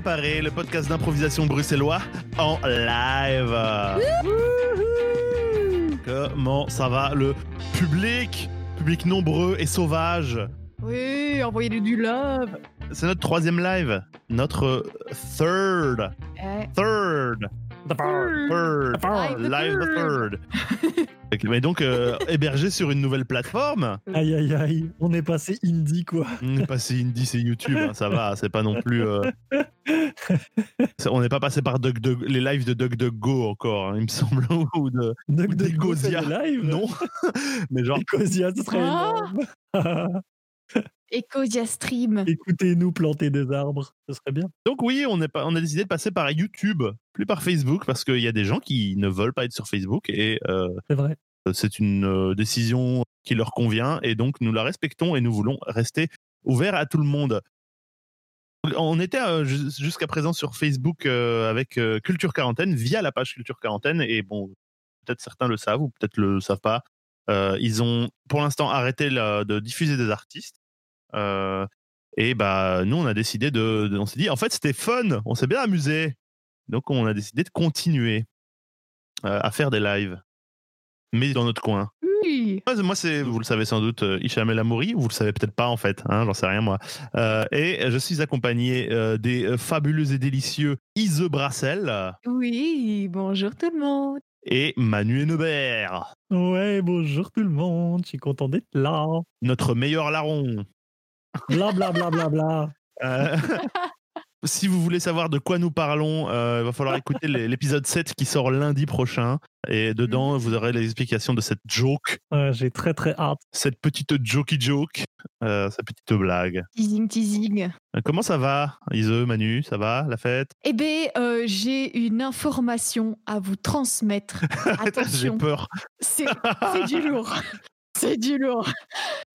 préparé, le podcast d'improvisation bruxellois en live. Comment ça va le public? Public nombreux et sauvage. Oui, envoyez du love. C'est notre troisième live, notre third, Eh, third, third, Live the live the third. Mais donc euh, hébergé sur une nouvelle plateforme. Aïe aïe aïe, on est passé indie quoi. On est passé indie, c'est YouTube, hein, ça va, c'est pas non plus. euh, On n'est pas passé par DuckDuck- les lives de DuckDuckGo encore, hein, il me semble, ou de Duck Ou Duck Go d'Ecosia. fait des lives. non, mais genre Ecosia, ce serait Ah. énorme. Ecosia Stream. Écoutez-nous planter des arbres, ce serait bien. Donc oui, on, est pas, on a décidé de passer par YouTube, plus par Facebook, parce qu'il y a des gens qui ne veulent pas être sur Facebook et euh, C'est vrai. c'est une euh, décision qui leur convient et donc nous la respectons et nous voulons rester ouverts à tout le monde. On était euh, jus- jusqu'à présent sur Facebook euh, avec euh, Culture Quarantaine via la page Culture Quarantaine et bon, peut-être certains le savent ou peut-être le savent pas. Euh, ils ont pour l'instant arrêté la- de diffuser des artistes. Euh, et bah nous on a décidé de, de- on s'est dit en fait c'était fun, on s'est bien amusé. Donc on a décidé de continuer euh, à faire des lives, mais dans notre coin. Oui. Moi, c'est, vous le savez sans doute, euh, Hicham El Amouri, vous le savez peut-être pas en fait, hein, j'en sais rien moi. Euh, et je suis accompagné euh, des fabuleux et délicieux Ise Brassel Oui, bonjour tout le monde. et Manu Hennebert, Ouais, bonjour tout le monde, je suis content d'être là. notre meilleur larron. Bla bla bla bla bla. Euh, si vous voulez savoir de quoi nous parlons, euh, il va falloir écouter l'épisode 7 qui sort lundi prochain. Et dedans, vous aurez les explications de cette joke, Ouais, J'ai très très hâte. cette petite jokey joke, euh, cette petite blague. Teasing, teasing. Euh, Comment ça va, Ise, Manu? Ça va, la fête? Eh bien, euh, j'ai une information à vous transmettre. J'ai Attention, peur. c'est c'est du lourd. C'est du lourd.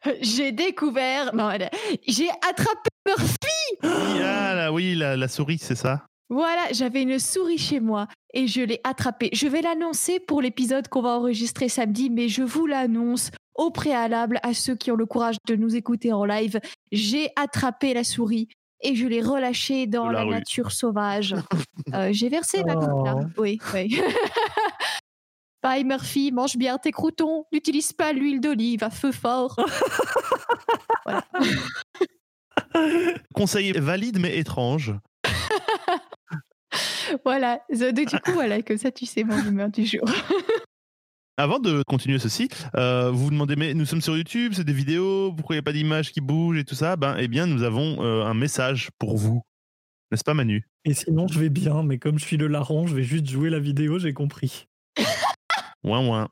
J'ai découvert. Non, j'ai attrapé Murphy. Oui, ah, là, oui, la, la souris, c'est ça Voilà, j'avais une souris chez moi et je l'ai attrapée. Je vais l'annoncer pour l'épisode qu'on va enregistrer samedi, mais je vous l'annonce au préalable à ceux qui ont le courage de nous écouter en live. J'ai attrapé la souris et je l'ai relâchée dans De la nature sauvage. Euh, J'ai versé ma goutte là. Oh. Oui, oui. Bye Murphy, mange bien tes croutons. N'utilise pas l'huile d'olive à feu fort. voilà. Conseil valide mais étrange. voilà. Du coup, voilà, comme ça tu sais mon humeur du jour. Avant de continuer ceci, euh, vous vous demandez, mais nous sommes sur YouTube, c'est des vidéos, pourquoi il n'y a pas d'image qui bouge et tout ça? Ben, eh bien, nous avons euh, un message pour vous. N'est-ce pas, Manu? Et sinon, je vais bien, mais comme je suis le larron, je vais juste jouer la vidéo, j'ai compris. Ouin, ouin.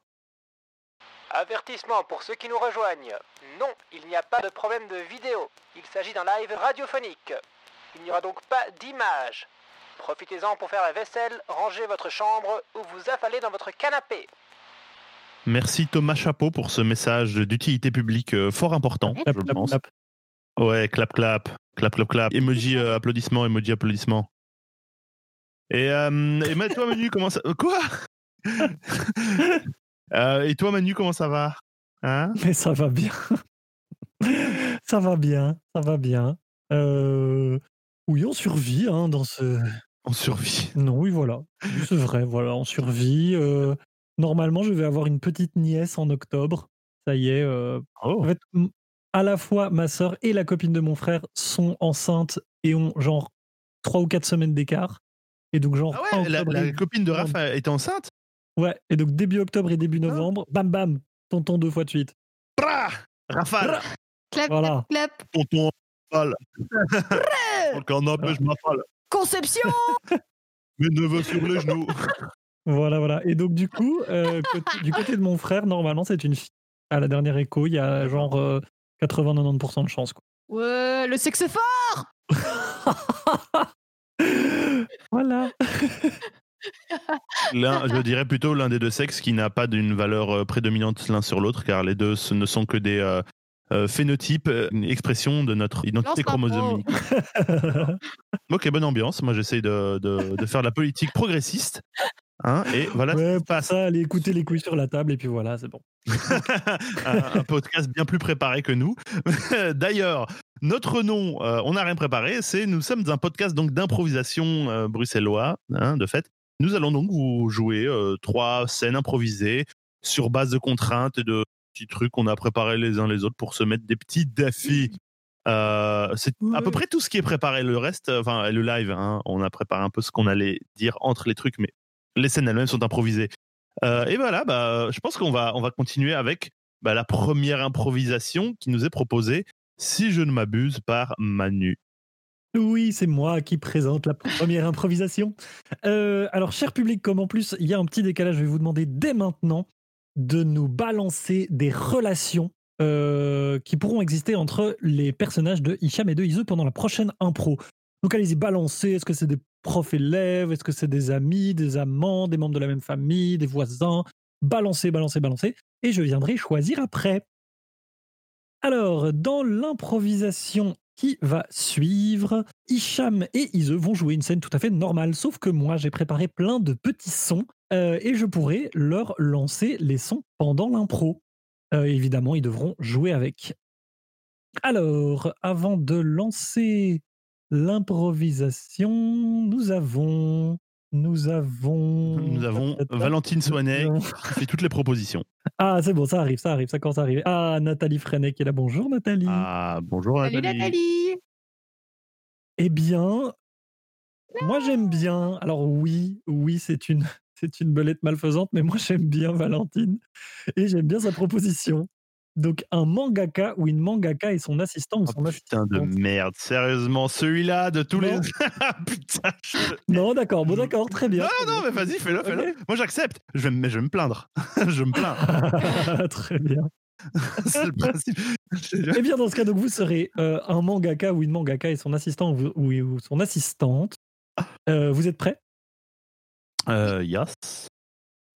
Avertissement pour ceux qui nous rejoignent. Non, il n'y a pas de problème de vidéo. Il s'agit d'un live radiophonique. Il n'y aura donc pas d'image. Profitez-en pour faire la vaisselle, ranger votre chambre ou vous affaler dans votre canapé. Merci Thomas Chapeau pour ce message d'utilité publique euh, fort important, Ouais. Clap, je clap, pense. clap. Ouais, clap, clap, clap, clap, clap. Emoji euh, applaudissement, emoji applaudissement. Et, euh, et ma- toi, Manu, comment ça... Quoi? Euh, Et toi, Manu, comment ça va Hein? Mais ça va bien. ça va bien, ça va bien. Euh, Oui, on survit hein, dans ce. On survit. Non, oui, voilà. C'est vrai, voilà, on survit. Euh, Normalement, je vais avoir une petite nièce en octobre. Ça y est. euh, Oh. En fait, à la fois ma sœur et la copine de mon frère sont enceintes et ont genre trois ou quatre semaines d'écart. Et donc, genre. Ah ouais, la, copine de Raph était enceinte? Ouais, et donc début octobre et début novembre, bam bam, tonton deux fois de suite. Brah Rafale Clap, Voilà. clap, clap. Tonton Rafale je m'affale. Conception Mes neveux sur les genoux. Voilà, voilà. Et donc, du coup, euh, côté- du côté de mon frère, normalement, c'est une fille. À la dernière écho, il y a genre euh, 80-90% de chance. Quoi. Ouais, le sexe fort Voilà. L'un, je dirais plutôt l'un des deux sexes qui n'a pas d'une valeur euh, prédominante l'un sur l'autre, car les deux ce ne sont que des euh, euh, phénotypes, une expression de notre identité pas chromosomique. Ok, bonne ambiance. Moi, j'essaie de, de, de faire de la politique progressiste. Hein, et voilà Ouais, passe. ça, allez écouter les couilles sur la table et puis voilà, c'est bon. un, un podcast bien plus préparé que nous. D'ailleurs, notre nom, euh, on n'a rien préparé, c'est nous sommes un podcast donc d'improvisation euh, bruxellois, hein, de fait. Nous allons donc vous jouer euh, trois scènes improvisées sur base de contraintes et de petits trucs qu'on a préparés les uns les autres pour se mettre des petits défis. Euh, c'est à peu près tout ce qui est préparé. Le reste, enfin le live, hein, on a préparé un peu ce qu'on allait dire entre les trucs, mais les scènes elles-mêmes sont improvisées. Euh, et voilà, bah, je pense qu'on va, on va continuer avec bah, la première improvisation qui nous est proposée, si je ne m'abuse, par Manu. Oui, c'est moi qui présente la première improvisation. Euh, alors, cher public, comme en plus il y a un petit décalage, je vais vous demander dès maintenant de nous balancer des relations euh, qui pourront exister entre les personnages de Hicham et de Izu pendant la prochaine impro. Donc allez-y, balancez. Est-ce que c'est des profs élèves? Est-ce que c'est des amis, des amants, des membres de la même famille, des voisins? Balancez, balancez, balancez. Et je viendrai choisir après. Alors, dans l'improvisation qui va suivre, Hicham et Ise vont jouer une scène tout à fait normale, sauf que moi j'ai préparé plein de petits sons euh, et je pourrai leur lancer les sons pendant l'impro. Euh, évidemment, ils devront jouer avec. Alors, avant de lancer l'improvisation, nous avons. Nous avons. Nous avons Valentine Soinet qui fait toutes les propositions. Ah, c'est bon, ça arrive, ça arrive, ça commence à arriver. Ah, Nathalie Freinet qui est là. Bonjour Nathalie. Ah, bonjour Salut Nathalie. Nathalie Eh bien, moi j'aime bien. Alors oui, oui, c'est une, c'est une belette malfaisante, mais moi j'aime bien Valentine et j'aime bien sa proposition. Donc un mangaka ou une mangaka et son assistant ou Oh, son putain de merde, sérieusement, celui-là de tous les. Non. putain, je- Non, d'accord, bon d'accord, très bien. Non, non, mais vas-y, fais-le, fais-le. Moi, j'accepte. Je vais, me- mais je vais me plaindre. je me plains. très bien. C'est le principe. Eh bien, dans ce cas, donc vous serez euh, un mangaka ou une mangaka et son assistant ou, ou- ou son assistante. Euh, vous êtes prêts? Euh, yes.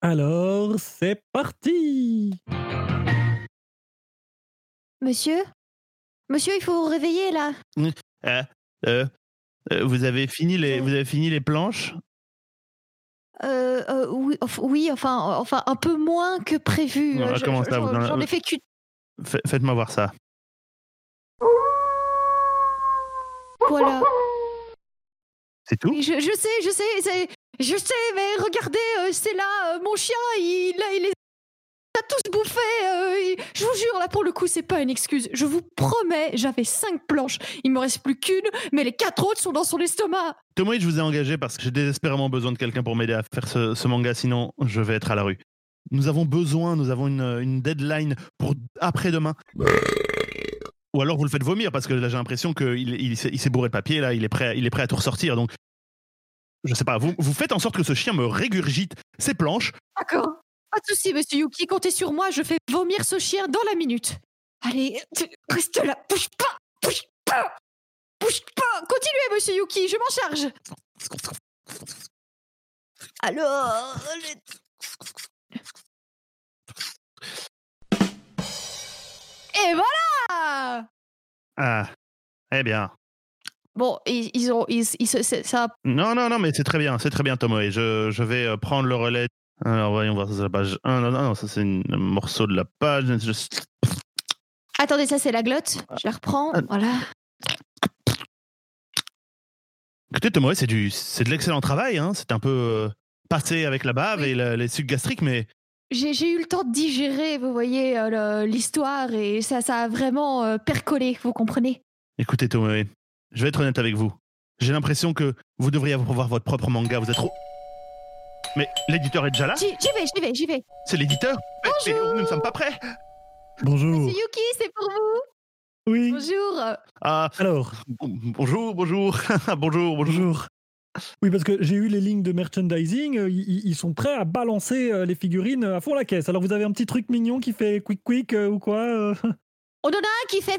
Alors, c'est parti Monsieur? Monsieur, il faut vous réveiller là. Euh, euh, euh, vous avez fini les, vous avez fini les planches? Euh, euh, oui, enfin, oui, enfin, enfin, un peu moins que prévu. Non, Euh, je- comment je- ça, vous J'en en- j'en ai fait. Fa- Faites-moi voir ça. Voilà. C'est tout? Oui, je, je sais, je sais, je sais, mais regardez, c'est là, mon chien, il, il tous bouffés. euh, je vous jure, là, pour le coup, c'est pas une excuse. Je vous promets, j'avais cinq planches. Il me reste plus qu'une, mais les quatre autres sont dans son estomac. Thomas, je vous ai engagé parce que j'ai désespérément besoin de quelqu'un pour m'aider à faire ce, ce manga, sinon je vais être à la rue. Nous avons besoin, nous avons une, une deadline pour après-demain. Ou alors vous le faites vomir parce que là j'ai l'impression qu'il il, s'est- il s'est bourré de papier, là, il est prêt, il est prêt à tout ressortir. Donc, je sais pas, vous, vous faites en sorte que ce chien me régurgite ses planches. D'accord. Pas de souci, monsieur Yuki, comptez sur moi, je fais vomir ce chien dans la minute. Allez, reste là, bouge pas, bouge pas, bouge pas. Continuez, monsieur Yuki, je m'en charge. Alors, Et voilà Ah, eh bien. Bon, ils, ils ont, ils, ils ça. Non, non, non, mais c'est très bien, c'est très bien, Tomoe. Je, je vais euh, prendre le relais. Alors, voyons voir, ça c'est la page 1. Non, non, non, ça c'est un morceau de la page. Je- Attendez, ça c'est la glotte. Je la reprends. Ah. Voilà. Écoutez, Tomoe, c'est du, c'est de l'excellent travail. Hein. C'est un peu euh, passé avec la bave Oui. et la- les sucs gastriques, mais J'ai j'ai eu le temps de digérer, vous voyez, euh, l'histoire et ça, ça a vraiment euh, percolé, vous comprenez? Écoutez, Tomoe, je vais être honnête avec vous. J'ai l'impression que vous devriez avoir votre propre manga. Vous êtes trop. Mais l'éditeur est déjà là J'y vais, j'y vais, j'y vais. C'est l'éditeur Mais- mais Bonjour. nous ne sommes pas prêts Bonjour. Monsieur Yuki, c'est pour vous. Oui. Bonjour. Ah, Alors, bon- bonjour, bonjour, bonjour, bonjour. bonjour. Oui, parce que j'ai eu les lignes de merchandising, euh, ils, sont prêts à balancer euh, les figurines à fond la caisse. Alors vous avez un petit truc mignon qui fait quick quick euh, ou quoi euh On en a un qui fait.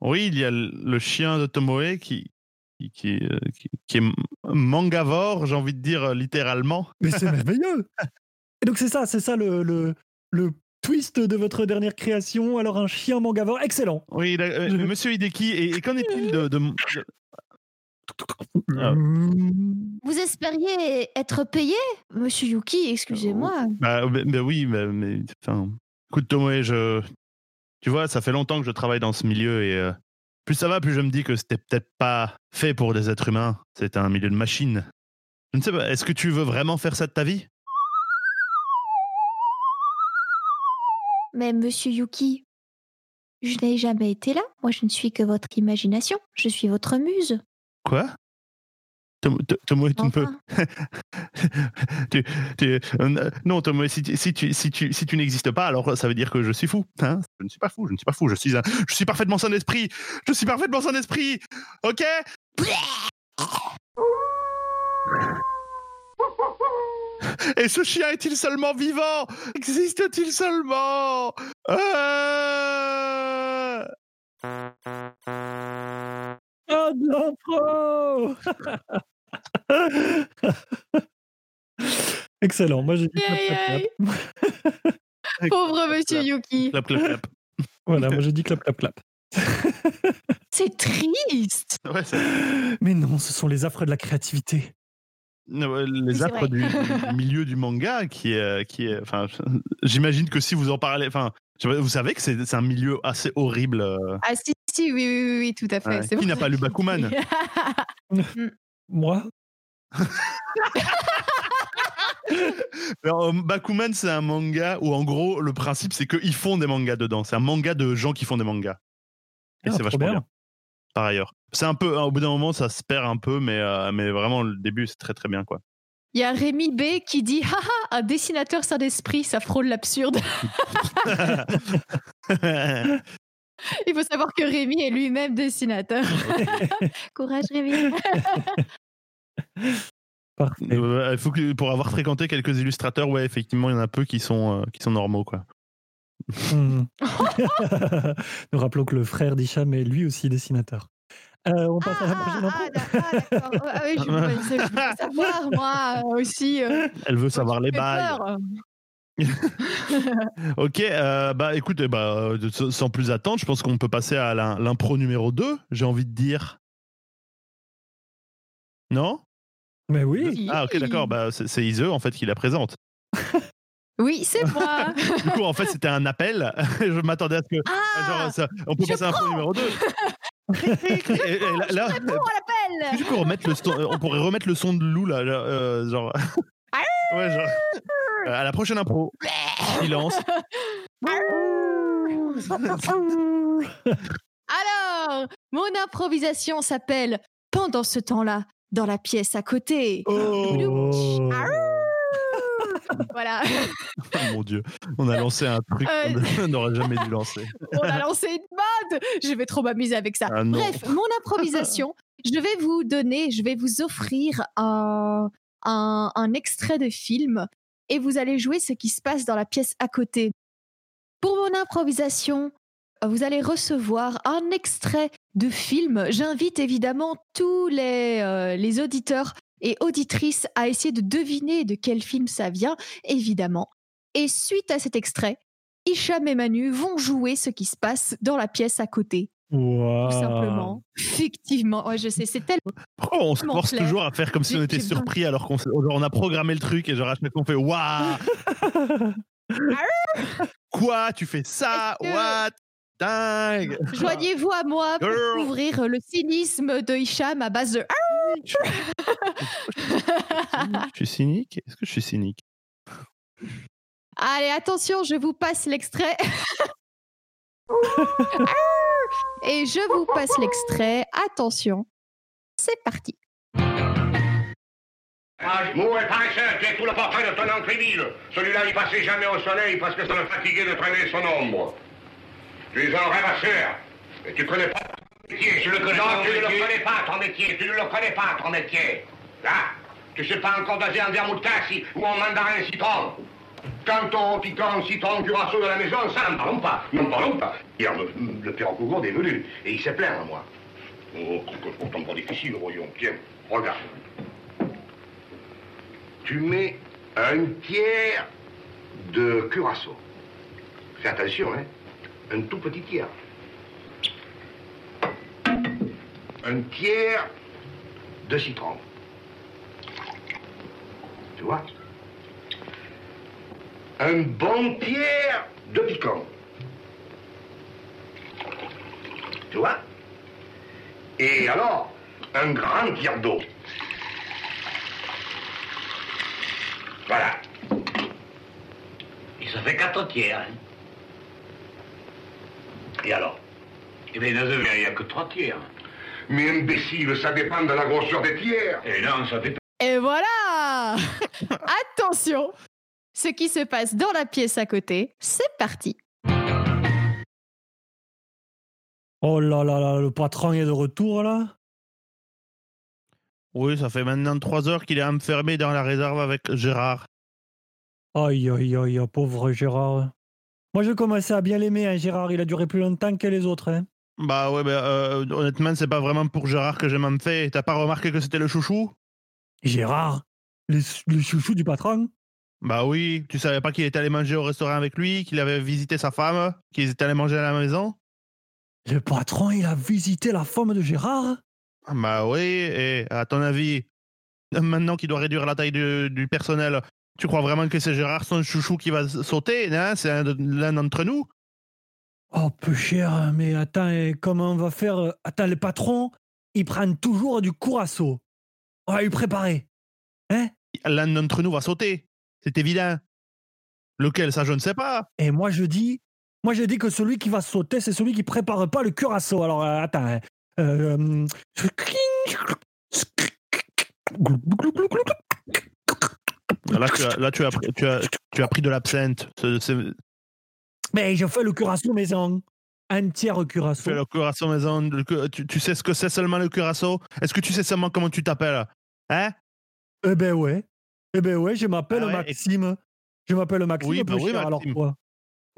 Oui, il y a le chien de Tomoe qui, qui, qui, euh, qui- qui est mangavore, j'ai envie de dire euh, littéralement. Mais c'est merveilleux Et donc c'est ça, c'est ça le, le, le twist de votre dernière création. Alors un chien mangavore, excellent Oui, la- euh, Je- monsieur Hideki, et, et qu'en est-il de, Ah. Mm. Vous espériez être payé, monsieur Yuki, excusez-moi. Bah, mais, mais oui, mais, mais, enfin, écoute Tomoe, je, tu vois, ça fait longtemps que je travaille dans ce milieu et euh, plus ça va, plus je me dis que c'était peut-être pas fait pour des êtres humains. C'est un milieu de machines. Je ne sais pas. Est-ce que tu veux vraiment faire ça de ta vie? Mais monsieur Yuki, je n'ai jamais été là. Moi, je ne suis que votre imagination. Je suis votre muse. Quoi? Tomoe, tu ne peux. Enfin, tu, tu- euh, non, Tomoe, si, tu- si tu, si tu, si tu n'existes pas, alors ça veut dire que je suis fou. Hein je ne suis pas fou, je ne suis pas fou. Je suis, un- je suis parfaitement sain d'esprit. Je suis parfaitement sain d'esprit. Ok? Et ce chien est-il seulement vivant? Existe-t-il seulement? Euh Ah, de l'impro Excellent. Moi, j'ai dit clap, clap, clap. Pauvre monsieur Yuki. Clap, clap, clap. Voilà, moi, j'ai dit clap, clap, clap. C'est triste. Ouais, Mais non, ce sont les affres de la créativité. Non, euh, les affres du, du milieu du manga qui est, euh, qui est enfin j'imagine que si vous en parlez enfin vous savez que c'est c'est un milieu assez horrible euh, Ah si, si, oui, oui, oui, oui, tout à fait. ouais. qui bon. n'a pas lu Bakuman? Moi? Alors, euh, Bakuman c'est un manga où en gros le principe c'est qu'ils font des mangas dedans c'est un manga de gens qui font des mangas et Ah, c'est trop vachement bien. bien. par ailleurs c'est un peu au bout d'un moment ça se perd un peu mais euh, mais vraiment le début c'est très très bien quoi Il y a Rémi B qui dit Haha, un dessinateur sans esprit, ça frôle l'absurde. Il faut savoir que Rémi est lui-même dessinateur. Courage Rémi. Parfait. Euh, il faut que pour avoir fréquenté quelques illustrateurs ouais effectivement il y en a peu qui sont euh, qui sont normaux quoi Hmm. Nous rappelons que le frère d'Hicham est lui aussi dessinateur. Euh, on passe à la prochaine ah, impro. ah, ah, d'accord. Ah, oui, je, je veux savoir, moi euh, aussi. euh, elle veut savoir les bails. Ok, euh, bah écoute, eh bah, euh, sans plus attendre, je pense qu'on peut passer à l'im- l'impro numéro 2, j'ai envie de dire. Non? Mais oui. Ah ok, d'accord, bah, c'est Ise en fait qui la présente. Oui, c'est moi. Du coup, en fait, c'était un appel. je m'attendais à ce que. Ah, genre, ça- on peut passer à l'impro numéro 2. et, et là, là, réponds à l'appel. du coup, remettre le son, euh, on pourrait remettre le son de loup là, là, euh, genre. ouais, genre. Euh, à la prochaine impro. Silence. Alors, mon improvisation s'appelle Pendant ce temps-là, dans la pièce à côté. Oh. Voilà, Oh mon dieu, on a lancé un truc Euh, qu'on n'aurait jamais dû lancer. on a lancé une mode. Je vais trop m'amuser avec ça. Ah. Bref, mon improvisation, je vais vous donner, je vais vous offrir un, un, un extrait de film et vous allez jouer ce qui se passe dans la pièce à côté. Pour mon improvisation, vous allez recevoir un extrait de film. J'invite évidemment tous les, euh, les auditeurs et auditrices à essayer de deviner de quel film ça vient, évidemment. Et suite à cet extrait, Hicham et Manu vont jouer ce qui se passe dans la pièce à côté Tout simplement. Fictivement. Ouais, je sais, c'est tellement. Pourquoi on se force clair. toujours à faire comme si on était surpris alors qu'on s- genre, on a programmé le truc et genre à chaque fois on fait waouh Quoi Tu fais ça? What? Dingue Joignez-vous à moi pour Girl. découvrir le cynisme de Hicham à base de. Je suis cynique Est-ce que je suis cynique? Allez, attention, je vous passe l'extrait. Et je vous passe l'extrait. Attention, c'est parti. Mouais, paresseux, tu es tout le portrait de ton oncle Émile. Celui-là, il passait jamais au soleil parce que ça le fatiguait de traîner son ombre. Tu es un rêvasseur. Et tu connais pas ton métier. Je le connais non, tu ne le connais pas, ton métier. Tu ne le connais pas, ton métier. Là, tu sais pas encore doser un vermouth cassis ou en mandarin citron. Canton, piquant, citron, curaçao de la maison, ça, n'en parlons pas. N'en parlons pas. Hier, le, le père Cougourde est venu et il s'est plaint à moi. Oh, que pourtant pas difficile, voyons. Tiens, regarde tu mets un tiers de curaçao. Fais attention, hein. Un tout petit tiers. Un tiers de citron. Tu vois? Un bon tiers de piquant. Tu vois? Et alors, un grand tiers d'eau. Voilà. Et ça fait quatre tiers. Hein. Et alors? Eh bien, il n'y a que trois tiers. Mais imbécile, ça dépend de la grosseur des tiers. Et non, ça dépend. Et voilà Attention Ce qui se passe dans la pièce à côté, c'est parti. Oh là là là, le patron est de retour là. Oui, ça fait maintenant trois heures qu'il est enfermé dans la réserve avec Gérard. Aïe aïe aïe, pauvre Gérard. Moi je commençais à bien l'aimer, hein, Gérard. Il a duré plus longtemps que les autres. Hein. Bah ouais, bah, euh, honnêtement, c'est pas vraiment pour Gérard que j'ai même fait. T'as pas remarqué que c'était le chouchou? Gérard le, le chouchou du patron? Bah oui, tu savais pas qu'il était allé manger au restaurant avec lui, qu'il avait visité sa femme, qu'ils étaient allés manger à la maison? Le patron, il a visité la femme de Gérard? Bah oui, et à ton avis, maintenant qu'il doit réduire la taille du, du personnel, tu crois vraiment que c'est Gérard son chouchou qui va sauter hein? C'est l'un d'entre nous? Oh, peu cher, mais attends, comment on va faire euh, Attends, les patrons, ils prennent toujours du courasseau. On va lui préparer. Hein? L'un d'entre nous va sauter. C'est évident. Lequel, ça, je ne sais pas. Et moi, je dis, moi, je dis que celui qui va sauter, c'est celui qui prépare pas le curaçao. Alors, euh, attends. hein. Euh, Là, tu as, là, tu as, pris- tu as, tu as pris de l'absinthe. Mais je fais le curaçao maison. Un tiers Tu curaçao. fais le curaçao maison. le tu, tu sais ce que c'est seulement le curaçao Est-ce que tu sais seulement comment tu t'appelles? Hein? Eh ben ouais. Eh ben ouais, je m'appelle Ah ouais, et- Maxime. Je m'appelle Maxime. Oui, bah oui, cher, alors Maxime. quoi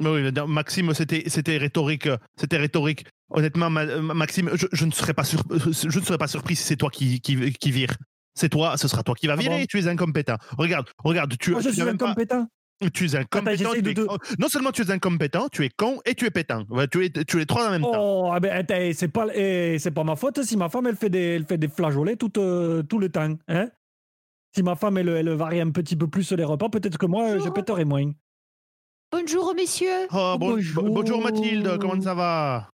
Mais Oui, mais Maxime, c'était c'était rhétorique. C'était rhétorique. Honnêtement, Ma- Maxime, je, je ne serais pas sur- je ne serais pas surpris si c'est toi qui, qui, qui vire. C'est toi, ce sera toi qui va Ah virer. bon tu es incompétent. Regarde, regarde, tu, Moi, je tu suis pas- incompétent. Tu es incompétent. tu es- Non seulement tu es incompétent, tu es con et tu es pétant. Tu, es, tu es les trois en même temps. Oh, ah ben, c'est pas, eh, c'est pas ma faute si ma femme elle fait des, elle fait des flageolets tout, euh, tout le temps. Hein si ma femme elle, elle varie un petit peu plus les repas, peut-être que moi je péterai moins. Bonjour messieurs. Oh, bon- bonjour. bonjour Mathilde, comment ça va?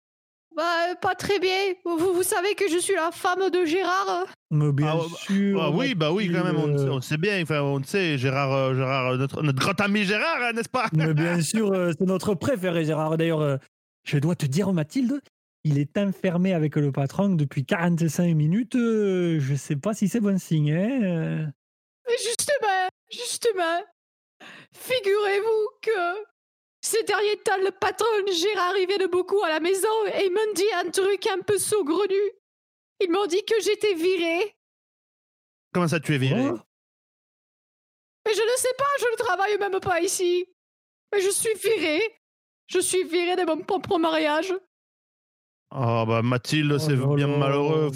Bah, euh, pas très bien. Vous, vous savez que je suis la femme de Gérard. Mais bien Ah, bah- sûr. Ah oui, bah oui, quand même, on, sait bien, enfin, on sait, Gérard, euh, Gérard euh, notre, notre grand ami Gérard, hein, n'est-ce pas? Mais bien sûr, euh, c'est notre préféré, Gérard. D'ailleurs, je dois te dire, Mathilde, il est enfermé avec le patron depuis 45 minutes. je sais pas si c'est bon signe. Hein. Mais justement, justement, figurez-vous que ces derniers temps, le patron Gérard, il vient de beaucoup à la maison et il m'a dit un truc un peu saugrenu. Ils m'ont dit que j'étais virée. Comment ça, tu es viré Oh, Mais je ne sais pas, je ne travaille même pas ici. Mais je suis virée. Je suis virée de mon propre mariage. Oh, bah Mathilde, Oh c'est bien malheureux.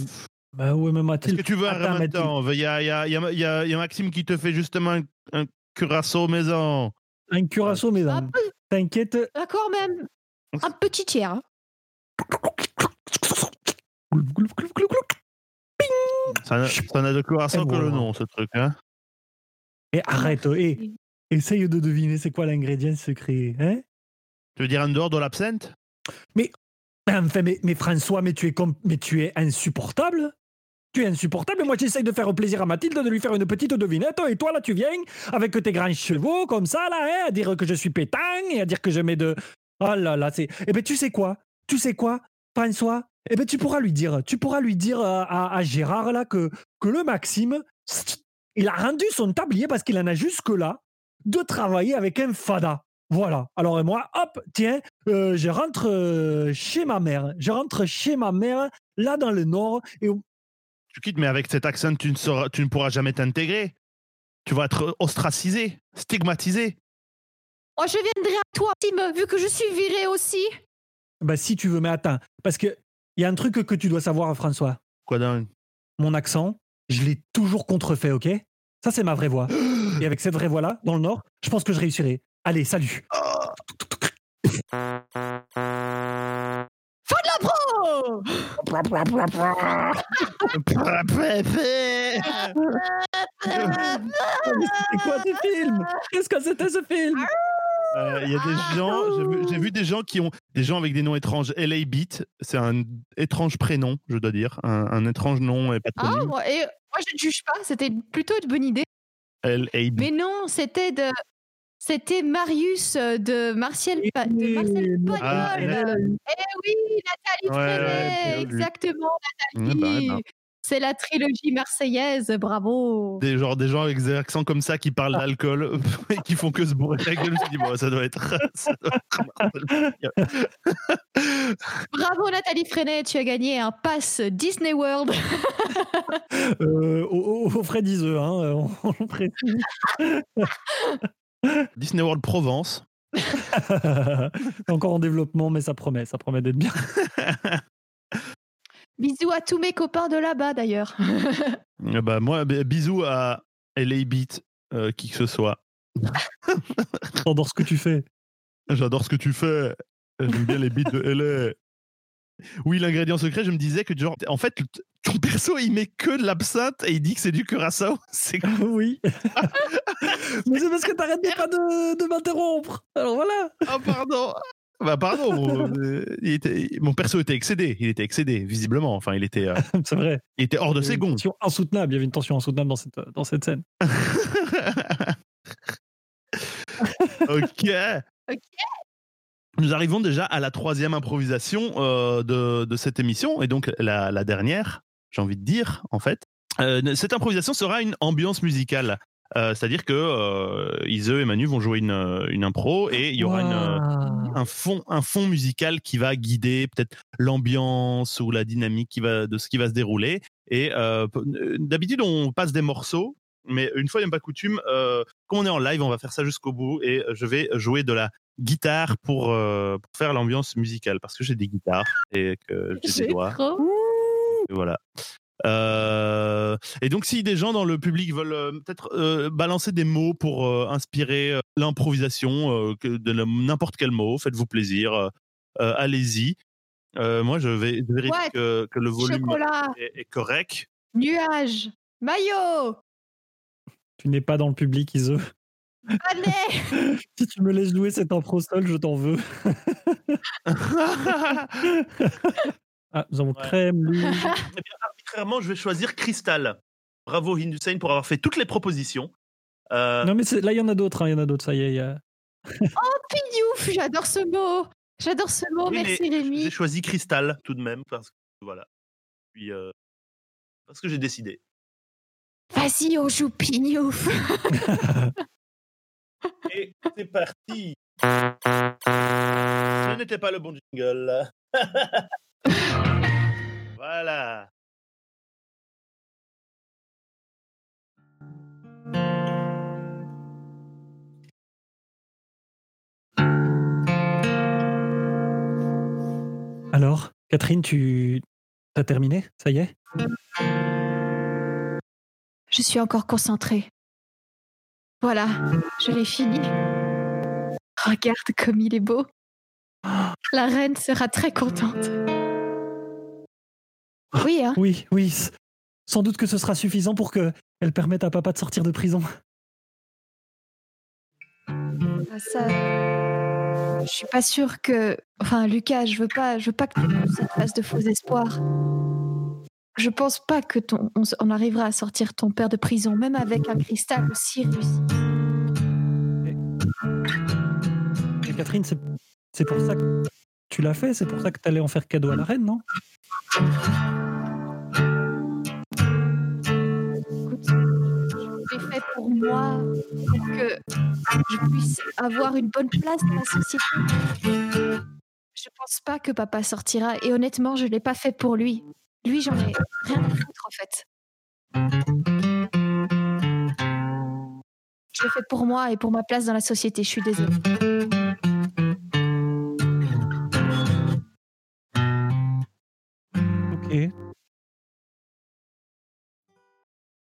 Bah ouais, mais Est-ce Mathilde. que tu veux un Attends, temps Il y a, il y, a, il y, a, il y a- il y a Maxime qui te fait justement un, un curaçao maison. Un curaçao, mesdames. peu, T'inquiète. d'accord même. Un petit tiers. hein. Ça, n'a- ça n'a de curaçao que le nom, ce truc. Hein Et arrête, et essaye de deviner c'est quoi l'ingrédient secret. Hein tu veux dire en dehors de l'absinthe? Enfin, mais, François, mais tu, es mais tu es insupportable. Tu es insupportable. Moi, j'essaye de faire plaisir à Mathilde, de lui faire une petite devinette. Et toi, là, tu viens avec tes grands chevaux, comme ça, là, hein, à dire que je suis pétang et à dire que je mets de. Oh là là, c'est. Eh ben, tu sais quoi? Tu sais quoi, François? Eh ben, tu pourras lui dire, tu pourras lui dire à, à- à Gérard, là, que, que le Maxime, il a rendu son tablier parce qu'il en a jusque-là de travailler avec un fada. Voilà. Alors, et moi, hop, tiens, euh, je rentre euh, chez ma mère. Je rentre chez ma mère, là dans le nord. Et Tu quittes, mais avec cet accent, tu ne, sauras- tu ne pourras jamais t'intégrer. Tu vas être ostracisé, stigmatisé. Oh, je viendrai à toi, Tim, vu que je suis virée aussi. bah, si tu veux, mais attends. Parce qu'il y a un truc que tu dois savoir, François. Quoi donc? Mon accent, je l'ai toujours contrefait, ok? Ça, c'est ma vraie voix. Et avec cette vraie voix-là, dans le nord, je pense que je réussirai. Allez, salut. Fin de la pro C'est quoi ce film? Qu'est-ce que c'était ce film? Euh, Il y a des gens, j'ai vu- des gens qui ont des gens avec des noms étranges. LA Beat, c'est un étrange prénom, je dois dire, un, un étrange nom et Ah, moi, et moi je ne juge pas, c'était plutôt une bonne idée. LA Beat. Mais non, c'était de. C'était Marius euh, de Martial, Pa- de Marcel Pagnol. Ah, eh oui, Nathalie Ouais, exactement, Nathalie. bah, bah. C'est la trilogie marseillaise, bravo. Des, genre, des gens avec des accents comme ça qui parlent d'alcool et qui font que se bourrer la gueule. Je me suis dit, bon, ça doit être. ça doit être Marcel Pagnol. Bravo Nathalie Freinet, tu as gagné un pass Disney World. euh, au, au, au frais d'Iseux, hein, on, on le précise. Disney World Provence. C'est encore en développement, mais ça promet, ça promet d'être bien. Bisous à tous mes copains de là-bas d'ailleurs. Bah, moi, bisous à LA Beat, euh, qui que ce soit. J'adore ce que tu fais. J'adore ce que tu fais. J'aime bien les beats de LA. Oui, l'ingrédient secret, je me disais que genre, en fait, ton perso, il met que de l'absinthe et il dit que c'est du curaçao. C'est oui. mais c'est parce que t'arrêtais pas de, de m'interrompre. Alors voilà. Ah, pardon. Bah, pardon. mon, euh, il était- mon perso était excédé. Il était excédé, visiblement. Enfin, il était, euh, C'est vrai. il était hors de ses gonds. tension insoutenable. Il y avait une tension insoutenable dans cette, dans cette scène. ok. Ok. Nous arrivons déjà à la troisième improvisation euh, de, de cette émission, et donc la, la dernière, j'ai envie de dire, en fait. Euh, cette improvisation sera une ambiance musicale. Euh, C'est-à-dire que Ise et Manu vont jouer une, une impro et il y aura une, un, fond, un fond musical qui va guider peut-être l'ambiance ou la dynamique qui va, de ce qui va se dérouler. Et d'habitude, on passe des morceaux, mais une fois n'est pas coutume, comme on est en live, on va faire ça jusqu'au bout et je vais jouer de la guitare pour, euh, pour faire l'ambiance musicale parce que j'ai des guitares et que j'ai des doigts. trop. Et voilà. Euh, et donc, si des gens dans le public veulent euh, peut-être euh, balancer des mots pour euh, inspirer euh, l'improvisation, euh, de n'importe quel mot, faites-vous plaisir, allez-y. Euh, moi, je vais je vérifie Ouais. que, que le volume est, est correct. nuage, maillot, Tu n'es pas dans le public, Ise. Balai. Si tu me laisses jouer cet impro seul, je t'en veux. Ah, nous avons Ouais. crème. Eh bien, arbitrairement, je vais choisir Crystal. Bravo Hindussein pour avoir fait toutes les propositions. Euh, Non, mais là, il y en a d'autres. hein, Il y en a d'autres. Ça y est. y a- Pidiouf, j'adore ce mot. J'adore ce mot, oui, merci Rémi. J'ai choisi Crystal tout de même parce que voilà. Puis, euh, parce que j'ai décidé. Vas-y, on joue pignouf. Et c'est parti. Ce n'était pas le bon jingle. voilà. Alors, Catherine, tu as terminé? Ça y est? Je suis encore concentrée. Voilà, je l'ai fini. Regarde comme il est beau. La reine sera très contente. Oui, hein Oui, oui. Sans doute que ce sera suffisant pour que elle permette à papa de sortir de prison. Ah, ça. Je suis pas sûre que. Enfin, Lucas, je veux pas, je veux pas que tu cette phase de faux espoirs. Je pense pas que ton, on, arrivera à sortir ton père de prison, même avec un cristal aussi réussi. Et Catherine, c'est c'est pour ça que tu l'as fait C'est pour ça que tu allais en faire cadeau à la reine, non? Écoute, je l'ai fait pour moi, pour que je puisse avoir une bonne place dans la société. Je pense pas que papa sortira, et honnêtement, je l'ai pas fait pour lui. Lui, j'en ai rien à foutre en fait. Je l'ai fait pour moi et pour ma place dans la société, je suis désolée. Ok.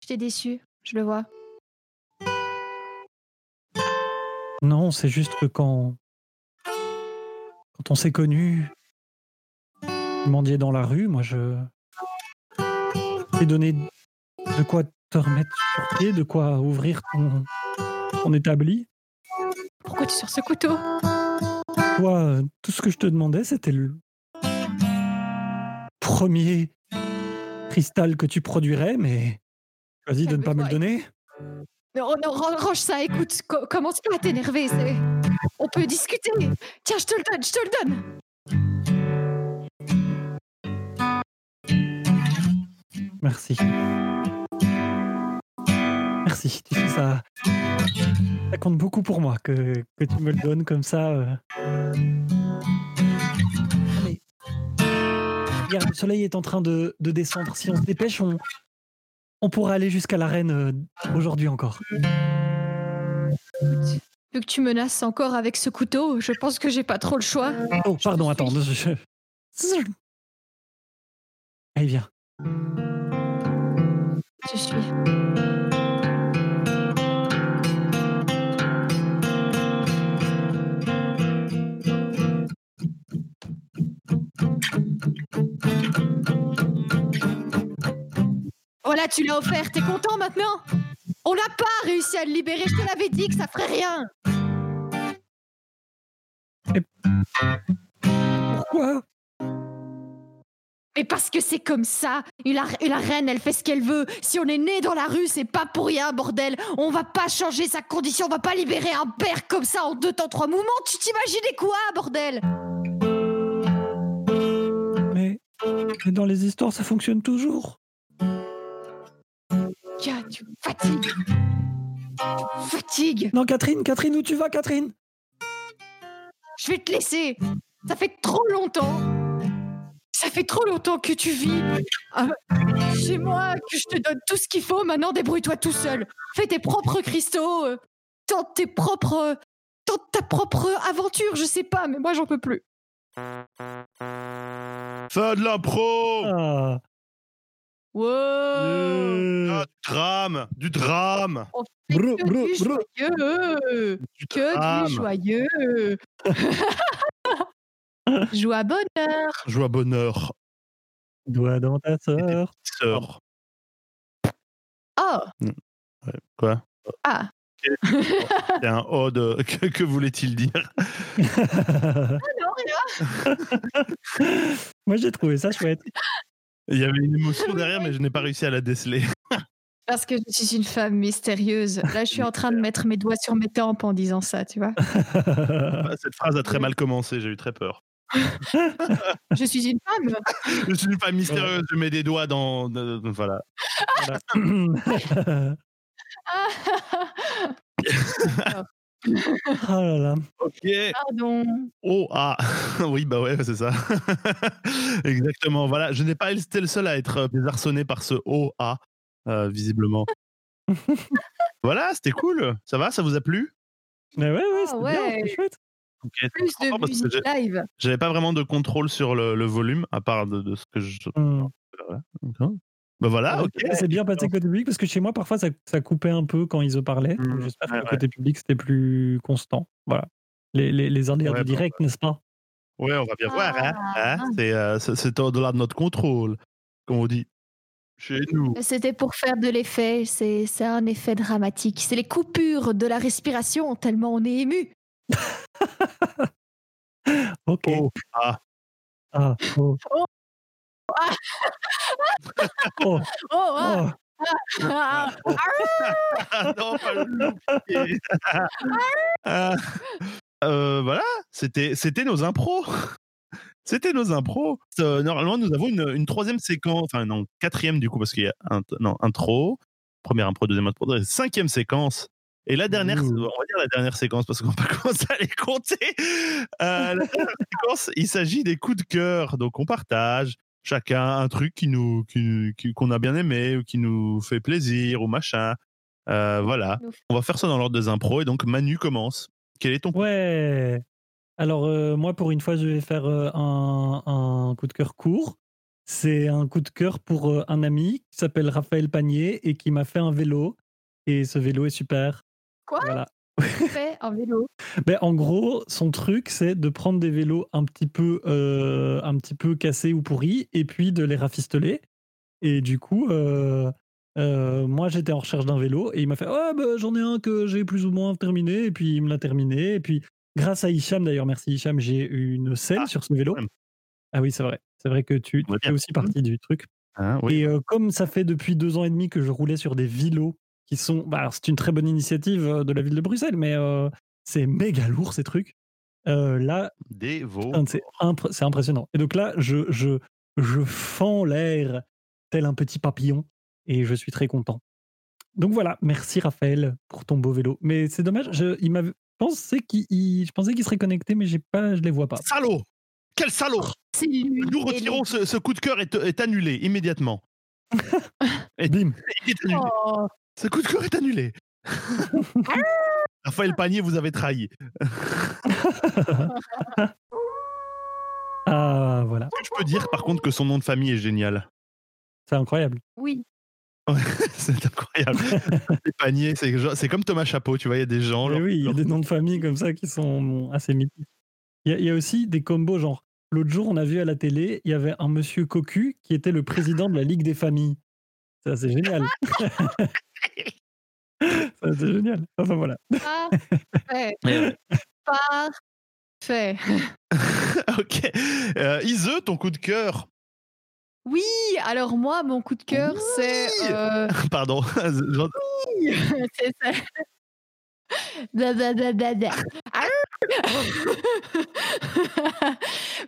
Je t'ai déçu, je le vois. Non, c'est juste que quand. Quand on s'est connus. mendier dans la rue. Moi, je t'ai donné de quoi te remettre sur pied, de quoi ouvrir ton, ton établi. Pourquoi tu sors ce couteau? Toi, tout ce que je te demandais, c'était le premier cristal que tu produirais, mais choisis de ne pas me le donner. Non, non, ran- range ça, écoute, co- commence pas à t'énerver, c'est... On peut discuter. Tiens, je te le donne, je te le donne. Merci. Merci. Tu sais, ça, ça compte beaucoup pour moi que, que tu me le donnes comme ça. euh. Mais, regarde, le soleil est en train de, de descendre. Si on se dépêche, on, on pourra aller jusqu'à l'arène euh, aujourd'hui encore. Vu que tu menaces encore avec ce couteau, je pense que j'ai pas trop le choix. Oh, pardon, attends. je- Allez, viens. Je suis. Voilà, tu l'as offert, t'es content maintenant? On n'a pas réussi à le libérer, je te l'avais dit que ça ferait rien. Pourquoi? Mais parce que c'est comme ça et la, et la reine, elle fait ce qu'elle veut. Si on est né dans la rue, c'est pas pour rien, bordel On va pas changer sa condition, on va pas libérer un père comme ça en deux temps, trois mouvements Tu t'imaginais quoi, bordel? Mais, mais dans les histoires, ça fonctionne toujours. Tiens, tu me fatigues fatigues Non, Catherine, Catherine, où tu vas, Catherine? Je vais te laisser. Ça fait trop longtemps. Ça fait trop longtemps que tu vis euh, chez moi, que je te donne tout ce qu'il faut. Maintenant, débrouille-toi tout seul. Fais tes propres cristaux. euh, Tente tes propres. Tente ta propre aventure, je sais pas, mais moi, j'en peux plus. Fin de l'impro Ah, Wow Du drame Du drame On fait Brou, que brou, du brou. joyeux Du Que drame. du joyeux Joue à bonheur Joue à bonheur, Doigt dans ta sœur. sœur. Oh Quoi? Ah C'est un ode. Que, que voulait-il dire? Moi, j'ai trouvé ça chouette. Il y avait une émotion derrière, mais je n'ai pas réussi à la déceler. Parce que je suis une femme mystérieuse. Là, je suis en train de mettre mes doigts sur mes tempes en disant ça, tu vois. Cette phrase a très mal commencé, j'ai eu très peur. Je suis une femme. Je suis une femme mystérieuse, je mets des doigts dans. voilà. oh là là. Ok. Pardon. Oh, ah Oui, bah ouais, c'est ça. Exactement. Voilà, je n'ai pas été le seul à être euh, désarçonné par ce oh, ah, euh, visiblement. voilà, c'était cool. Ça va Ça vous a plu? Mais ouais, ouais, Ah c'était ouais. bien, c'était chouette. Plus de musique live. J'avais pas vraiment de contrôle sur le, le volume, à part de, de ce que je. Voilà. D'accord. Bah voilà, ok. C'est bien passé côté public parce que chez moi, parfois, ça, ça coupait un peu quand ils parlaient. Hmm, J'espère ouais, que côté public, c'était plus constant. Voilà. Les, les, les Ouais, du bah, direct, n'est-ce pas? Ouais, on va bien voir. Hein, Ah. hein. C'est euh, c'est- c'est au-delà de notre contrôle, comme on dit. Chez nous. C'était pour faire de l'effet. C'est c'est un effet dramatique. C'est les coupures de la respiration tellement on est ému. Ok. Oh, ah. Ah, oh. Oh. Oh, Oh, ah, oh. ah, Ah non, pas. Ah. Euh, voilà, c'était c'était nos impros. C'était nos impros. Euh, normalement, nous avons une, une troisième séquence, enfin non, quatrième du coup, parce qu'il y a un, non, intro, première impro, deuxième intro, cinquième séquence. Et la dernière, Ouh. on va dire la dernière séquence parce qu'on va pas commencer à les compter. Euh, la dernière séquence, il s'agit des coups de cœur. Donc on partage chacun un truc qui nous, qui- qui- qu'on a bien aimé ou qui nous fait plaisir ou machin. Euh, voilà. On va faire ça dans l'ordre des impros. Et donc Manu commence. Quel est ton Ouais. Alors, euh, moi, pour une fois, je vais faire euh, un, un coup de cœur court. C'est un coup de cœur pour euh, un ami qui s'appelle Raphaël Panier et qui m'a fait un vélo. Et ce vélo est super. Quoi Voilà. fait un vélo? Ben, en gros, son truc, c'est de prendre des vélos un petit peu, euh, un petit peu cassés ou pourris, et puis de les rafistoler. Et du coup, euh, euh, moi, j'étais en recherche d'un vélo, et il m'a fait Ouais, ben, j'en ai un que j'ai plus ou moins terminé, et puis il me l'a terminé. Et puis, grâce à Hicham, d'ailleurs, merci Hicham, j'ai une selle Ah, sur ce vélo. même. Ah oui, c'est vrai. C'est vrai que tu, fais aussi partie du truc. Hein, oui. Et euh, comme ça fait depuis deux ans et demi que je roulais sur des vélos qui sont. Bah, c'est une très bonne initiative de la ville de Bruxelles, mais euh, c'est méga lourd ces trucs. Euh, là, c'est impr- c'est impressionnant. Et donc là, je, je, je fends l'air tel un petit papillon et je suis très content. Donc voilà, merci Raphaël pour ton beau vélo. Mais c'est dommage, je, il m'avait pensé qu'il il- je pensais qu'il serait connecté, mais j'ai pas, je les vois pas. Salaud Quel salaud lui. Nous et retirons ce, ce coup de cœur est, est annulé immédiatement. Et Bim. il est annulé. Oh, Ce coup de cœur est annulé. Raphaël Panier, vous avez trahi. Ah voilà, Je peux dire par contre que son nom de famille est génial? c'est incroyable. oui. c'est incroyable. Les paniers, c'est comme Thomas Chapeau, tu vois, il y a des gens. Genre- oui, il y a des noms de famille comme ça qui sont assez mythiques. Il y, a- il y a aussi des combos genre, l'autre jour on a vu à la télé, il y avait un monsieur cocu qui était le président de la Ligue des familles. Ça c'est génial. Ça c'est génial. Enfin voilà. Parfait. Ouais. Parfait. ok. Euh, Ise, ton coup de cœur. Oui, alors moi, mon coup de cœur, c'est. Oui. euh, Pardon. J'en- c'est ça. Blablabla.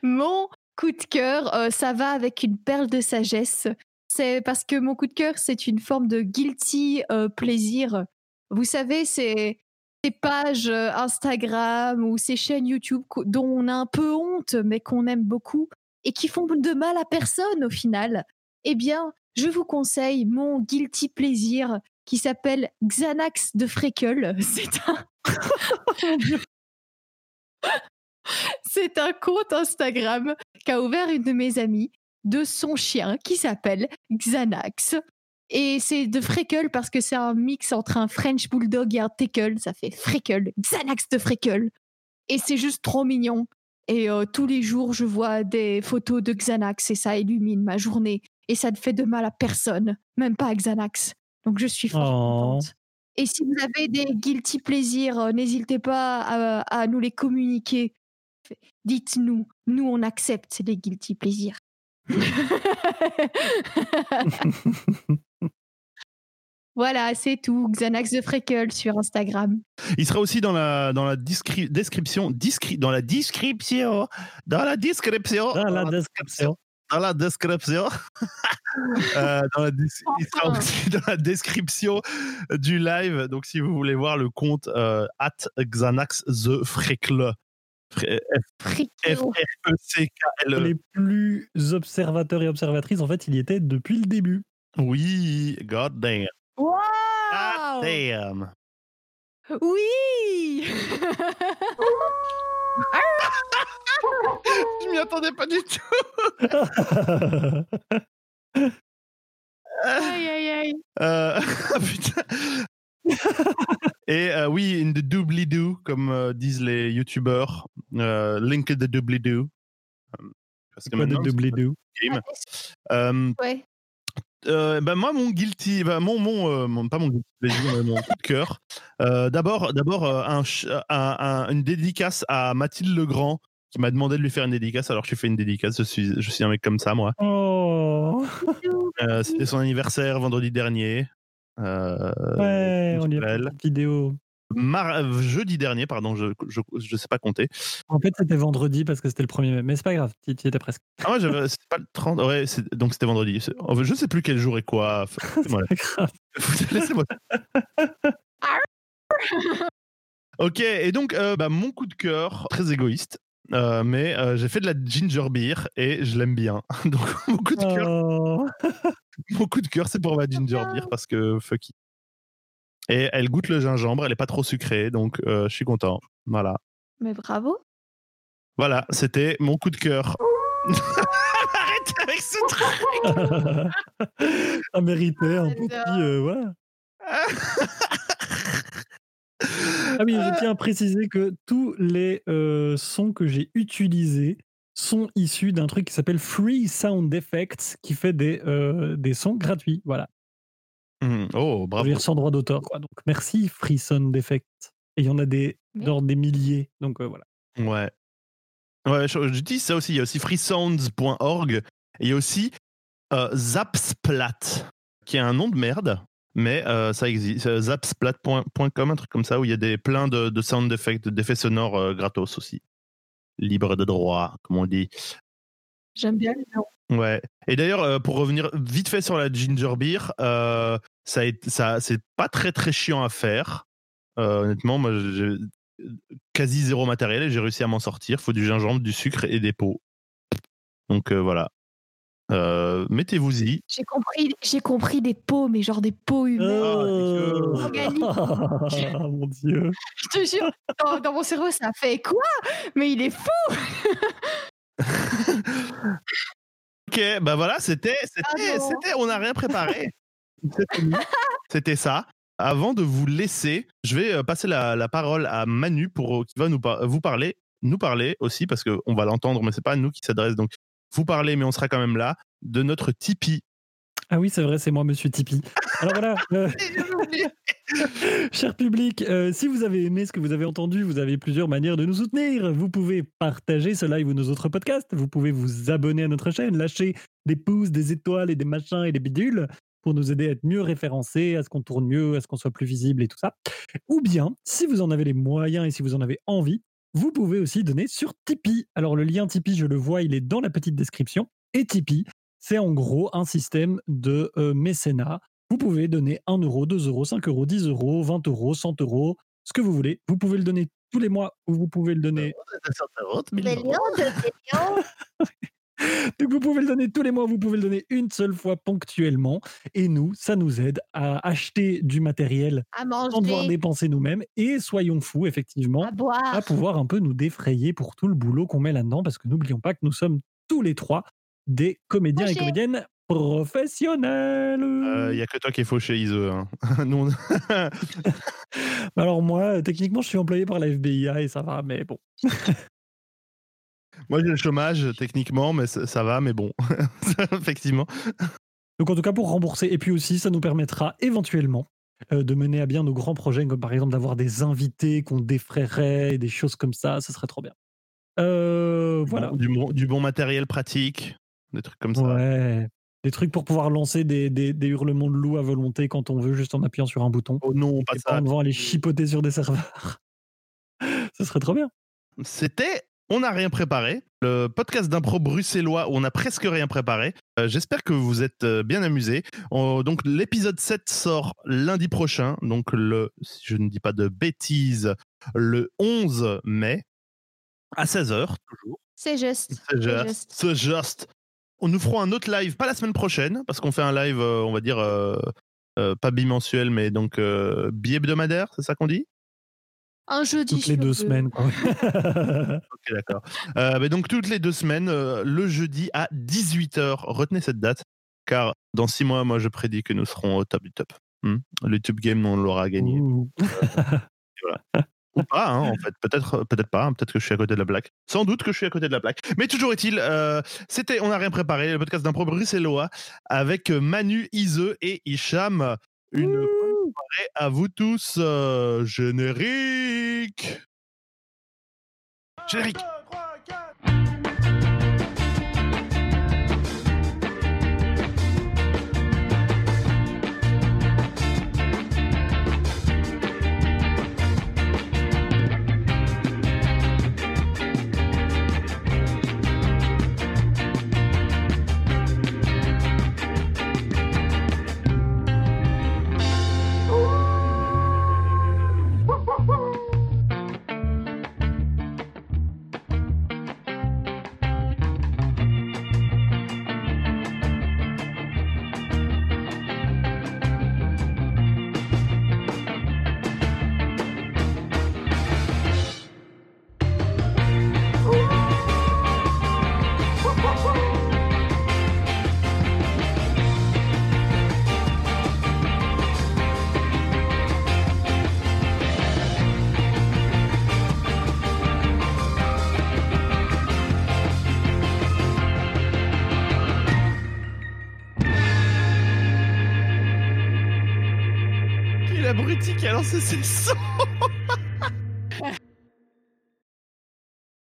mon coup de cœur, euh, ça va avec une perle de sagesse. C'est parce que mon coup de cœur, c'est une forme de guilty euh, plaisir. Vous savez, c'est ces pages euh, Instagram ou ces chaînes YouTube dont on a un peu honte, mais qu'on aime beaucoup et qui font de mal à personne au final. Eh bien, je vous conseille mon guilty plaisir qui s'appelle Xanax de Freckle. C'est un. C'est un compte Instagram qu'a ouvert une de mes amies de son chien qui s'appelle Xanax. Et c'est de Freckle parce que c'est un mix entre un French Bulldog et un Teckle. Ça fait Freckle, Xanax de Freckle. Et c'est juste trop mignon. Et euh, tous les jours, je vois des photos de Xanax et ça illumine ma journée. Et ça ne fait de mal à personne, même pas à Xanax. Donc je suis fort Oh. Et si vous avez des guilty plaisirs, euh, n'hésitez pas à, à nous les communiquer. Dites-nous, nous on accepte les guilty plaisirs. voilà, c'est tout. Xanax de Freckle sur Instagram. Il sera aussi dans la, dans la discri- description. discri- dans la description. Dans la description. Dans la description. dans la description. Euh, dans la dis- il sera Enfin. aussi dans la description du live. Donc, si vous voulez voir le compte euh, at Xanax the Freckle. Freckle. F-R-E-C-K-L-E. Les plus observateurs et observatrices, en fait, il y était depuis le début. Oui, god damn. God Wow damn. Oui Je m'y attendais pas du tout. Aïe, aïe, aïe. Euh, putain. Et euh, oui, in the doobly-doo, comme euh, disent les youtubeurs. Euh, link the doobly-doo. Euh, Parce que maintenant, c'est game. Euh, Ouais. euh, bah, moi, mon guilty, bah, mon, mon, euh, mon- pas mon guilty plaisir, mais mon coup de cœur. Euh, d'abord, d'abord un, ch- un- un- une dédicace à Mathilde Legrand qui m'a demandé de lui faire une dédicace. Alors, je lui fais une dédicace. Je suis, je suis un mec comme ça, moi. Oh Euh, C'était son anniversaire vendredi dernier. Euh, Ouais, on y a une vidéo. mar- euh, jeudi dernier, pardon, je, je, je sais pas compter. En fait, c'était vendredi parce que c'était le premier mai. Mais c'est pas grave, tu y étais presque. Ah ouais, c'était pas le 30, ouais, donc c'était vendredi. Je sais plus quel jour et quoi. Voilà. grave. Laissez-moi. ok, et donc euh, bah, mon coup de cœur, très égoïste, euh, mais euh, j'ai fait de la ginger beer et je l'aime bien. Donc mon coup de cœur, Oh. mon coup de cœur, c'est pour ma ginger beer parce que fuck it. Et elle goûte le gingembre, elle est pas trop sucrée, donc euh, je suis content. Voilà, Mais bravo. voilà, c'était mon coup de cœur. Arrête avec ce truc. Ça méritait un petit. euh, voilà. Ah oui, je tiens à préciser que tous les euh, sons que j'ai utilisés sont issus d'un truc qui s'appelle Free Sound Effects, qui fait des, euh, des sons gratuits. Voilà. Mhm. Oh, bravo. dire sans droit d'auteur. quoi. Donc merci Free Sound Effects. Et il y en a des, genre des milliers. Donc euh, voilà. Ouais. Ouais, je, je dis ça aussi. Il y a aussi freesounds.org. Et il y a aussi euh, Zapsplat, qui est un nom de merde, mais euh, ça existe. Zapsplat.com, un truc comme ça, où il y a des, plein de, de sound effects, d'effets sonores euh, gratos aussi. Libre de droit, comme on dit. J'aime bien le nom. Ouais. Et d'ailleurs, euh, pour revenir vite fait sur la ginger beer, euh, ça, ça c'est pas très très chiant à faire. Euh, honnêtement, moi, j'ai quasi zéro matériel et j'ai réussi à m'en sortir. Faut du gingembre, du sucre et des pots. Donc euh, voilà. Euh, Mettez-vous-y. J'ai compris, j'ai compris des pots, mais genre des pots humains. Oh, Organique. Ah, mon Dieu. Je te jure, dans, dans mon cerveau, ça fait quoi? Mais il est fou Ok, bah voilà, c'était, c'était, c'était, on n'a rien préparé. C'était ça. Avant de vous laisser, je vais euh, passer la, la parole à Manu pour euh, qui va nous par- vous parler, nous parler aussi parce que on va l'entendre, mais c'est pas à nous qui s'adresse. Donc vous parlez, mais on sera quand même là de notre Tipeee. Ah oui, c'est vrai, c'est moi, Monsieur Tipeee. Alors voilà, euh, cher public, euh, si vous avez aimé ce que vous avez entendu, vous avez plusieurs manières de nous soutenir. Vous pouvez partager ce live ou nos autres podcasts. Vous pouvez vous abonner à notre chaîne, lâcher des pouces, des étoiles et des machins et des bidules pour nous aider à être mieux référencés, à ce qu'on tourne mieux, à ce qu'on soit plus visible et tout ça. Ou bien, si vous en avez les moyens et si vous en avez envie, vous pouvez aussi donner sur Tipeee. Alors le lien Tipeee, je le vois, il est dans la petite description. Et Tipeee, c'est en gros un système de euh, mécénat. Vous pouvez donner 1 euro, 2 euros, 5 euros, 10 euros, 20 euros, 100 euros, ce que vous voulez. Vous pouvez le donner tous les mois ou vous pouvez le donner. Donc vous pouvez le donner tous les mois, vous pouvez le donner une seule fois ponctuellement. Et nous, ça nous aide à acheter du matériel À sans devoir manger, dépenser nous-mêmes. Et soyons fous, effectivement, à boire. à pouvoir un peu nous défrayer pour tout le boulot qu'on met là-dedans, parce que n'oublions pas que nous sommes tous les trois des comédiens et comédiennes professionnels. Il n'y a que toi qui es fauché, Ise. hein. Alors moi, euh, techniquement, je suis employé par la FBIA et ça va, mais bon. Moi, j'ai le chômage techniquement, mais ça, ça va, mais bon, effectivement. Donc en tout cas, pour rembourser, et puis aussi, ça nous permettra éventuellement euh, de mener à bien nos grands projets, comme par exemple d'avoir des invités qu'on défrayerait, et des choses comme ça, ce serait trop bien. Euh, voilà. Du, bon, du bon matériel pratique, des trucs comme ça. Ouais. Des trucs pour pouvoir lancer des, des, des hurlements de loup à volonté quand on veut, juste en appuyant sur un bouton. Oh non, pas Et pas ça. en devant aller chipoter sur des serveurs. Ce serait trop bien. C'était On n'a rien préparé, le podcast d'impro bruxellois où on a presque rien préparé. Euh, J'espère que vous êtes euh, bien amusés. On- donc l'épisode 7 sort lundi prochain, donc le, si je ne dis pas de bêtises, le 11 mai à 16h toujours. C'est juste. C'est juste. C'est juste. On nous fera un autre live, pas la semaine prochaine, parce qu'on fait un live, euh, on va dire, euh, euh, pas bimensuel, mais donc euh, bi-hebdomadaire, c'est ça qu'on dit? Un jeudi. Toutes les deux semaines. quoi. Ok, d'accord. Euh, mais donc toutes les deux semaines, euh, le jeudi à 18h. Retenez cette date, car dans six mois, moi, je prédis que nous serons au top du top. Hmm? Le Tube Game, on l'aura gagné. Ou pas, hein, en fait. Peut-être peut-être pas. hein, Peut-être que je suis à côté de la plaque. Sans doute que je suis à côté de la plaque. Mais toujours est-il, euh, c'était On n'a rien préparé, le podcast d'impro bruxellois avec Manu, Ise et Hicham. Une bonne soirée à vous tous. euh, générique Générique l'abruti qui a lancé ses sons